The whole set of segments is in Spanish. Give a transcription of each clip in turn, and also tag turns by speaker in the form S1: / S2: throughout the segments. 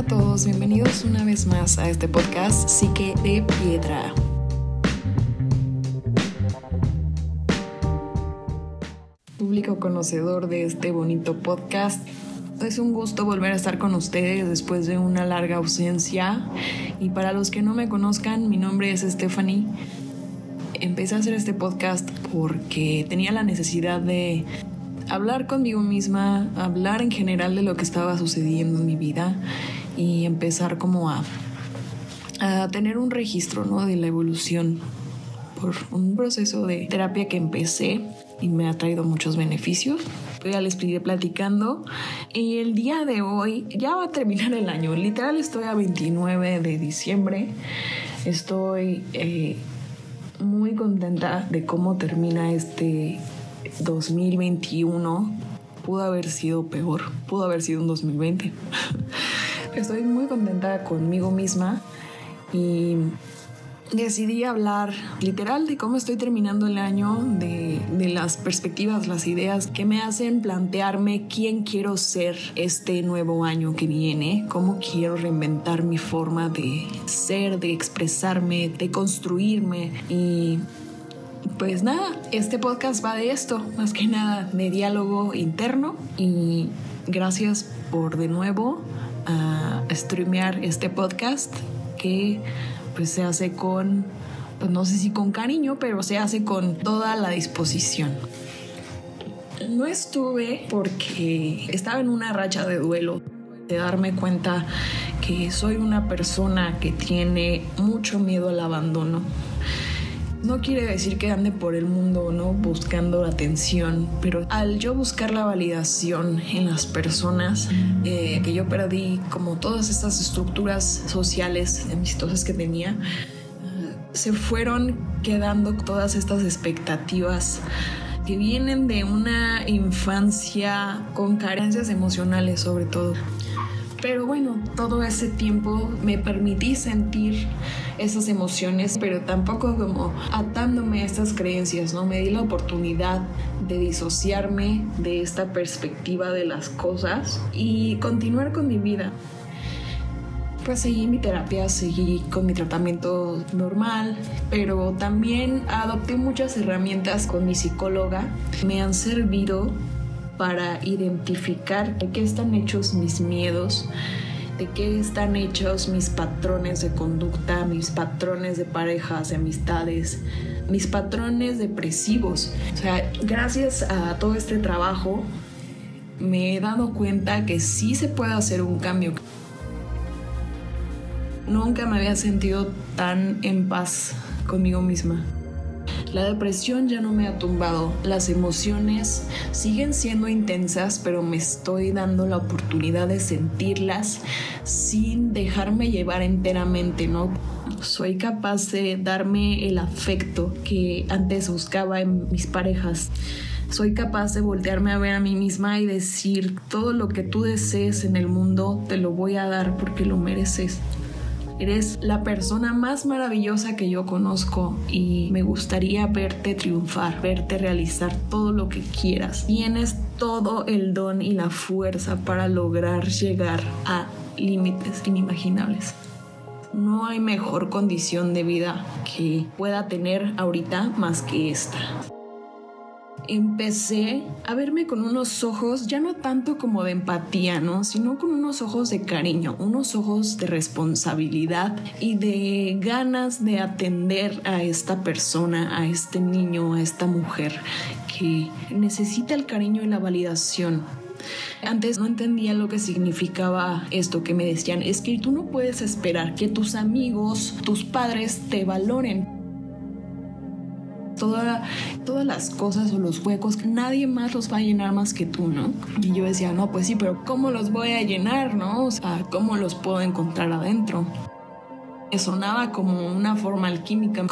S1: Hola a todos, bienvenidos una vez más a este podcast Psique de Piedra. Público conocedor de este bonito podcast, es un gusto volver a estar con ustedes después de una larga ausencia. Y para los que no me conozcan, mi nombre es Stephanie. Empecé a hacer este podcast porque tenía la necesidad de hablar conmigo misma, hablar en general de lo que estaba sucediendo en mi vida y empezar como a, a tener un registro ¿no? de la evolución por un proceso de terapia que empecé y me ha traído muchos beneficios. Ya les estoy platicando y el día de hoy ya va a terminar el año. Literal estoy a 29 de diciembre. Estoy eh, muy contenta de cómo termina este 2021 pudo haber sido peor, pudo haber sido un 2020. Estoy muy contenta conmigo misma y decidí hablar literal de cómo estoy terminando el año, de, de, las perspectivas, las ideas que me hacen plantearme quién quiero ser este nuevo año que viene, cómo quiero reinventar mi forma de ser, de expresarme, de construirme. Y pues nada, este podcast va de esto, más que nada de diálogo interno. Y gracias por de nuevo a streamear este podcast que pues se hace con, pues no sé si con cariño, pero se hace con toda la disposición. No estuve porque estaba en una racha de duelo, de darme cuenta que soy una persona que tiene mucho miedo al abandono no quiere decir que ande por el mundo, ¿no? Buscando atención, pero al yo buscar la validación en las personas, eh, que yo perdí como todas estas estructuras sociales amistosas que tenía, se fueron quedando todas estas expectativas que vienen de una infancia con carencias emocionales sobre todo. Pero bueno, todo ese tiempo me permití sentir esas emociones, pero tampoco como atándome a estas creencias, ¿no? Me di la oportunidad de disociarme de esta perspectiva de las cosas y continuar con mi vida. Pues seguí mi terapia, seguí con mi tratamiento normal, pero también adopté muchas herramientas con mi psicóloga. Me han servido para identificar de qué están hechos mis miedos, de qué están hechos mis patrones de conducta, mis patrones de parejas, de amistades, mis patrones depresivos. O sea, gracias a todo este trabajo me he dado cuenta que sí se puede hacer un cambio. Nunca me había sentido tan en paz conmigo misma. La depresión ya no me ha tumbado, las emociones siguen siendo intensas, pero me estoy dando la oportunidad de sentirlas sin dejarme llevar enteramente, ¿no? Soy capaz de darme el afecto que antes buscaba en mis parejas soy capaz de voltearme a ver a mí misma y decir todo lo que tú desees en el mundo te lo voy a dar porque lo mereces. Eres la persona más maravillosa que yo conozco y me gustaría verte triunfar, verte realizar todo lo que quieras. Tienes todo el don y la fuerza para lograr llegar a límites inimaginables. No hay mejor condición de vida que pueda tener ahorita más que esta empecé a verme con unos ojos, ya no tanto como de empatía, ¿no? Sino con unos ojos de cariño, unos ojos de responsabilidad y de ganas de atender a esta persona, a este niño, a esta mujer que necesita el cariño y la validación. Antes no entendía lo que significaba esto que me decían, es que tú no puedes esperar que tus amigos, tus padres te valoren todas las cosas o los huecos, nadie más los va a llenar más que tú, ¿no? Y yo decía, no, pues sí, pero ¿cómo los voy a llenar, no? O sea, ¿cómo los puedo encontrar adentro? Me sonaba como una forma alquímica.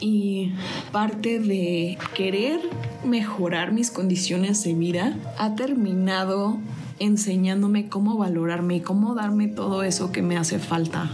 S1: Y parte de querer mejorar mis condiciones de vida ha terminado enseñándome cómo valorarme y cómo darme todo eso que me hace falta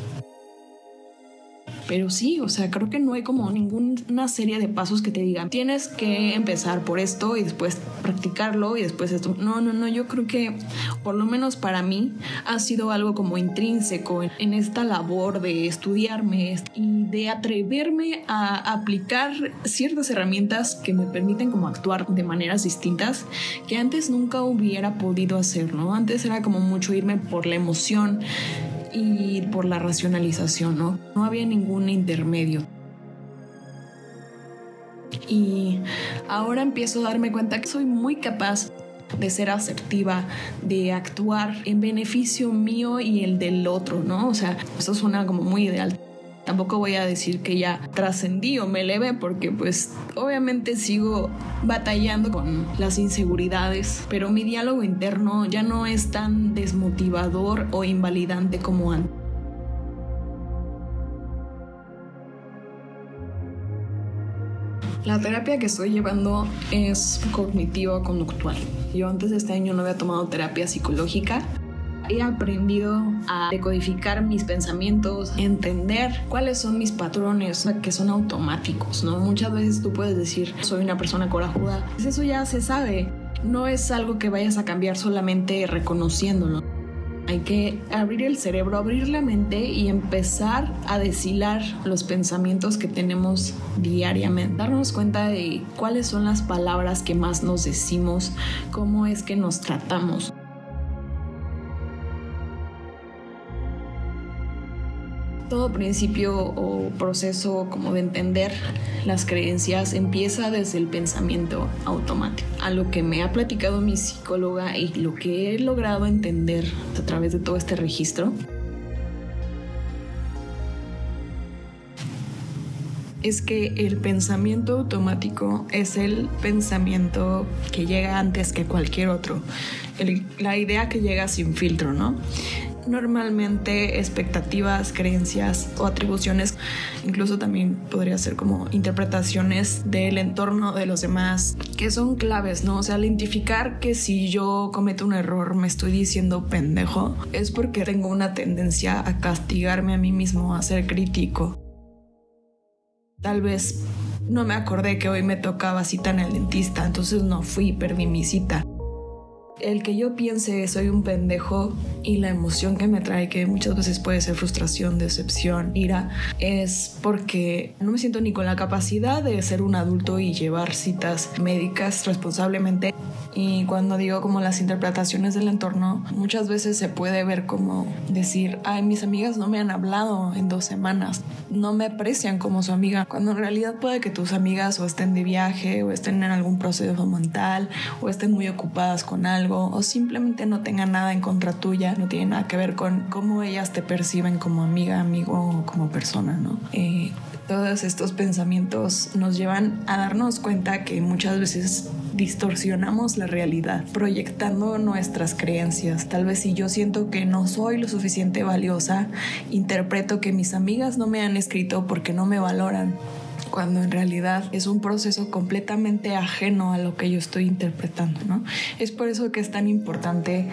S1: Pero sí, o sea, creo que no hay como ninguna serie de pasos que te digan, tienes que empezar por esto y después practicarlo y después esto. No, no, no, yo creo que por lo menos para mí ha sido algo como intrínseco en esta labor de estudiarme y de atreverme a aplicar ciertas herramientas que me permiten como actuar de maneras distintas que antes nunca hubiera podido hacer, ¿no? Antes era como mucho irme por la emoción y por la racionalización, ¿no? No había ningún intermedio. Y ahora empiezo a darme cuenta que soy muy capaz de ser asertiva, de actuar en beneficio mío y el del otro, ¿no? O sea, eso suena como muy ideal. Tampoco voy a decir que ya trascendí o me elevé porque pues obviamente sigo batallando con las inseguridades, pero mi diálogo interno ya no es tan desmotivador o invalidante como antes. La terapia que estoy llevando es cognitivo-conductual. Yo antes de este año no había tomado terapia psicológica he aprendido a decodificar mis pensamientos, entender cuáles son mis patrones que son automáticos, ¿no? Muchas veces tú puedes decir, soy una persona corajuda, pues eso ya se sabe, no es algo que vayas a cambiar solamente reconociéndolo. Hay que abrir el cerebro, abrir la mente y empezar a deshilar los pensamientos que tenemos diariamente. Darnos cuenta de cuáles son las palabras que más nos decimos, cómo es que nos tratamos. Todo principio o proceso como de entender las creencias empieza desde el pensamiento automático. A lo que me ha platicado mi psicóloga y lo que he logrado entender a través de todo este registro es que el pensamiento automático es el pensamiento que llega antes que cualquier otro. la idea que llega sin filtro, ¿no? Normalmente expectativas, creencias o atribuciones, incluso también podría ser como interpretaciones del entorno de los demás, que son claves, ¿no? O sea, identificar que si yo cometo un error me estoy diciendo pendejo, es porque tengo una tendencia a castigarme a mí mismo, a ser crítico. Tal vez no me acordé que hoy me tocaba cita en el dentista, entonces no fui, perdí mi cita el que yo piense soy un pendejo y la emoción que me trae, que muchas veces puede ser frustración, decepción, ira, es porque no me siento ni con la capacidad de ser un adulto y llevar citas médicas responsablemente. Y cuando digo como las interpretaciones del entorno, muchas veces se puede ver como decir, ay, mis amigas no me han hablado en dos semanas, no me aprecian como su amiga, cuando en realidad puede que tus amigas o estén de viaje o estén en algún proceso mental o estén muy ocupadas con algo o simplemente no tenga nada en contra tuya, no tiene nada que ver con cómo ellas te perciben como amiga, amigo o como persona, ¿no? Eh, todos estos pensamientos nos llevan a darnos cuenta que muchas veces distorsionamos la realidad, proyectando nuestras creencias. Tal vez si yo siento que no soy lo suficiente valiosa, interpreto que mis amigas no me han escrito porque no me valoran cuando en realidad es un proceso completamente ajeno a lo que yo estoy interpretando, ¿no? Es por eso que es tan importante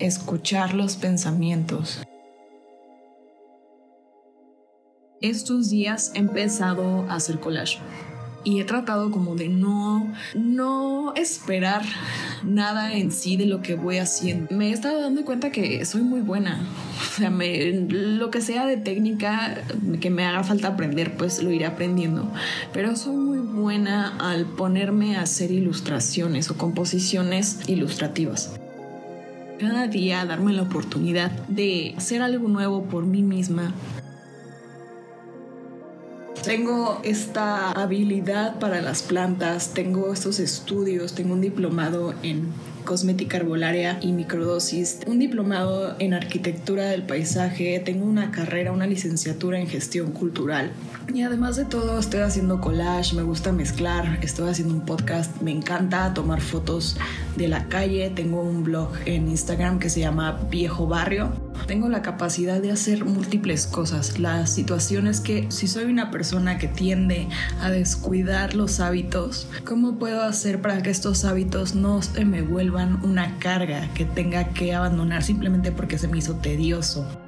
S1: escuchar los pensamientos. Estos días he empezado a hacer collage y he tratado como de no, no esperar nada en sí de lo que voy haciendo. Me he estado dando cuenta que soy muy buena. O sea, lo que sea de técnica que me haga falta aprender, pues lo iré aprendiendo. Pero soy muy buena al ponerme a hacer ilustraciones o composiciones ilustrativas cada día darme la oportunidad de hacer algo nuevo por mí misma, tengo esta habilidad para las plantas, tengo estos estudios, tengo un diplomado en cosmética arbolaria y microdosis, un diplomado en arquitectura del paisaje, tengo una carrera, una licenciatura en gestión cultural. Y además de todo, estoy haciendo collage, me gusta mezclar, estoy haciendo un podcast, me encanta tomar fotos de la calle, tengo un blog en Instagram que se llama Viejo Barrio tengo la capacidad de hacer múltiples cosas. La situación es que si soy una persona que tiende a descuidar los hábitos, ¿cómo puedo hacer para que estos hábitos no se me vuelvan una carga que tenga que abandonar simplemente porque se me hizo tedioso?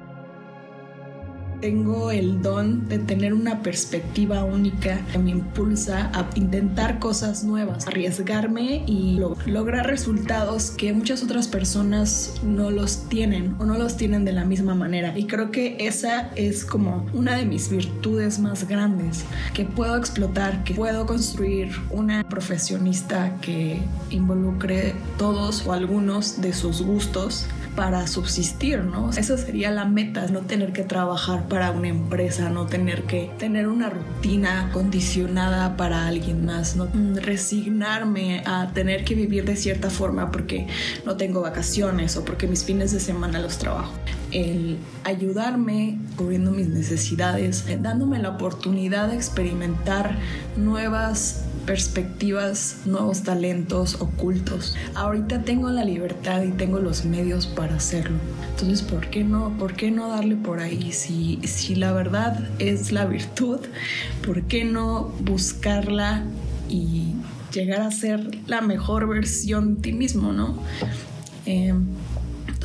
S1: Tengo el don de tener una perspectiva única que me impulsa a intentar cosas nuevas, arriesgarme y lograr resultados que muchas otras personas no los tienen o no los tienen de la misma manera. Y creo que esa es como una de mis virtudes más grandes, que puedo explotar, que puedo construir una profesionista que involucre todos o algunos de sus gustos para subsistir, ¿no? Esa sería la meta, no tener que trabajar para una empresa, no tener que tener una rutina condicionada para alguien más, no resignarme a tener que vivir de cierta forma porque no tengo vacaciones o porque mis fines de semana los trabajo. El ayudarme cubriendo mis necesidades, dándome la oportunidad de experimentar nuevas perspectivas, nuevos talentos ocultos. Ahorita tengo la libertad y tengo los medios para hacerlo. Entonces, ¿por qué no? ¿Por qué no darle por ahí? Si, si la verdad es la virtud, ¿por qué no buscarla y llegar a ser la mejor versión de ti mismo, no? Eh,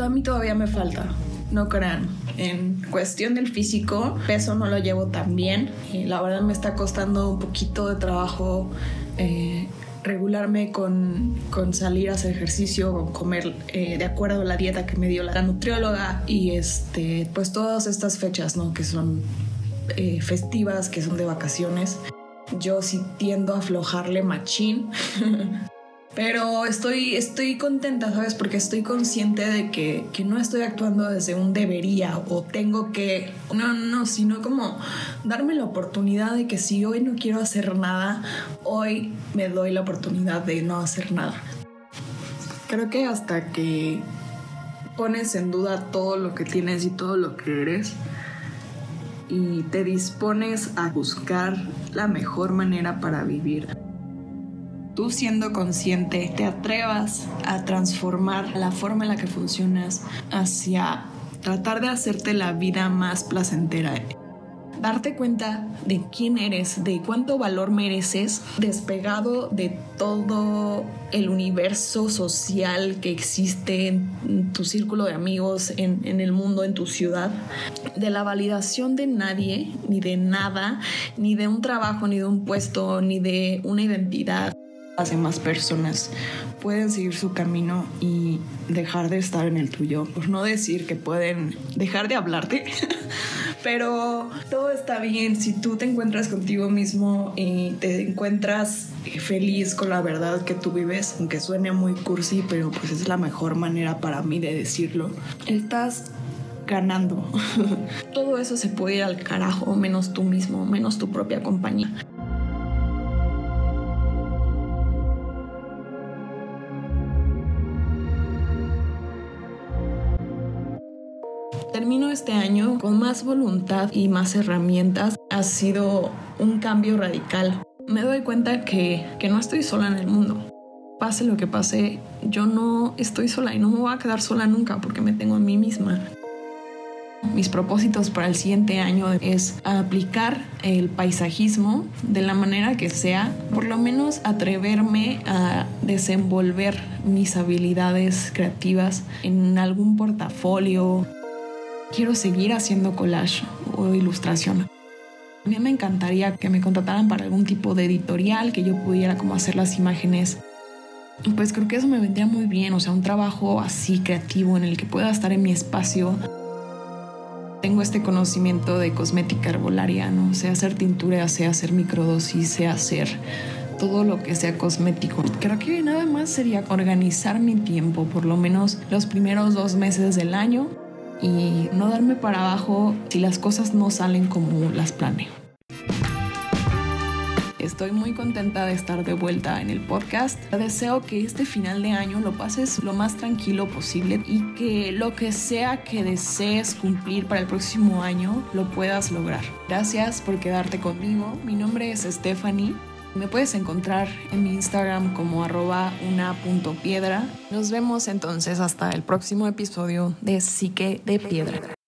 S1: a mí todavía me falta, no crean. En cuestión del físico, peso no lo llevo tan bien. Y la verdad me está costando un poquito de trabajo eh, regularme con, con, salir a hacer ejercicio, con comer eh, de acuerdo a la dieta que me dio la nutrióloga y este, pues todas estas fechas, ¿no? Que son eh, festivas, que son de vacaciones. Yo sí tiendo a aflojarle machín. Pero estoy, estoy contenta, ¿sabes? Porque estoy consciente de que, que, no estoy actuando desde un debería o tengo que... No, no, sino como darme la oportunidad de que si hoy no quiero hacer nada, hoy me doy la oportunidad de no hacer nada. Creo que hasta que pones en duda todo lo que tienes y todo lo que eres y te dispones a buscar la mejor manera para vivir siendo consciente te atrevas a transformar la forma en la que funcionas hacia tratar de hacerte la vida más placentera. Darte cuenta de quién eres, de cuánto valor mereces, despegado de todo el universo social que existe en tu círculo de amigos, en, en el mundo, en tu ciudad, de la validación de nadie, ni de nada, ni de un trabajo, ni de un puesto, ni de una identidad las demás personas pueden seguir su camino y dejar de estar en el tuyo. Por no decir que pueden dejar de hablarte. Pero todo está bien si tú te encuentras contigo mismo y te encuentras feliz con la verdad que tú vives, aunque suene muy cursi, pero pues es la mejor manera para mí de decirlo. Estás ganando. todo eso se puede ir al carajo, menos tú mismo, menos tu propia compañía. Este año con más voluntad y más herramientas. Ha sido un cambio radical. Me doy cuenta que, que no estoy sola en el mundo. Pase lo que pase, yo no estoy sola y no me voy a quedar sola nunca porque me tengo a mí misma. Mis propósitos para el siguiente año es aplicar el paisajismo de la manera que sea, por lo menos atreverme a desenvolver mis habilidades creativas en algún portafolio, quiero seguir haciendo collage o ilustración. A mí me encantaría que me contrataran para algún tipo de editorial, que yo pudiera como hacer las imágenes. Pues creo que eso me vendría muy bien, o sea, un trabajo así creativo en el que pueda estar en mi espacio. Tengo este conocimiento de cosmética herbolaria, ¿no? Sé hacer tintura, sé hacer microdosis, sé hacer todo lo que sea cosmético. Creo que nada más sería organizar mi tiempo, por lo menos los primeros dos meses del año, y no darme para abajo si las cosas no salen como las planeo. Estoy muy contenta de estar de vuelta en el podcast. Deseo que este final de año lo pases lo más tranquilo posible y que lo que sea que desees cumplir para el próximo año lo puedas lograr. Gracias por quedarte conmigo. Mi nombre es Stephanie me puedes encontrar en mi Instagram como arroba una.piedra. Nos vemos entonces hasta el próximo episodio de Psique de Piedra.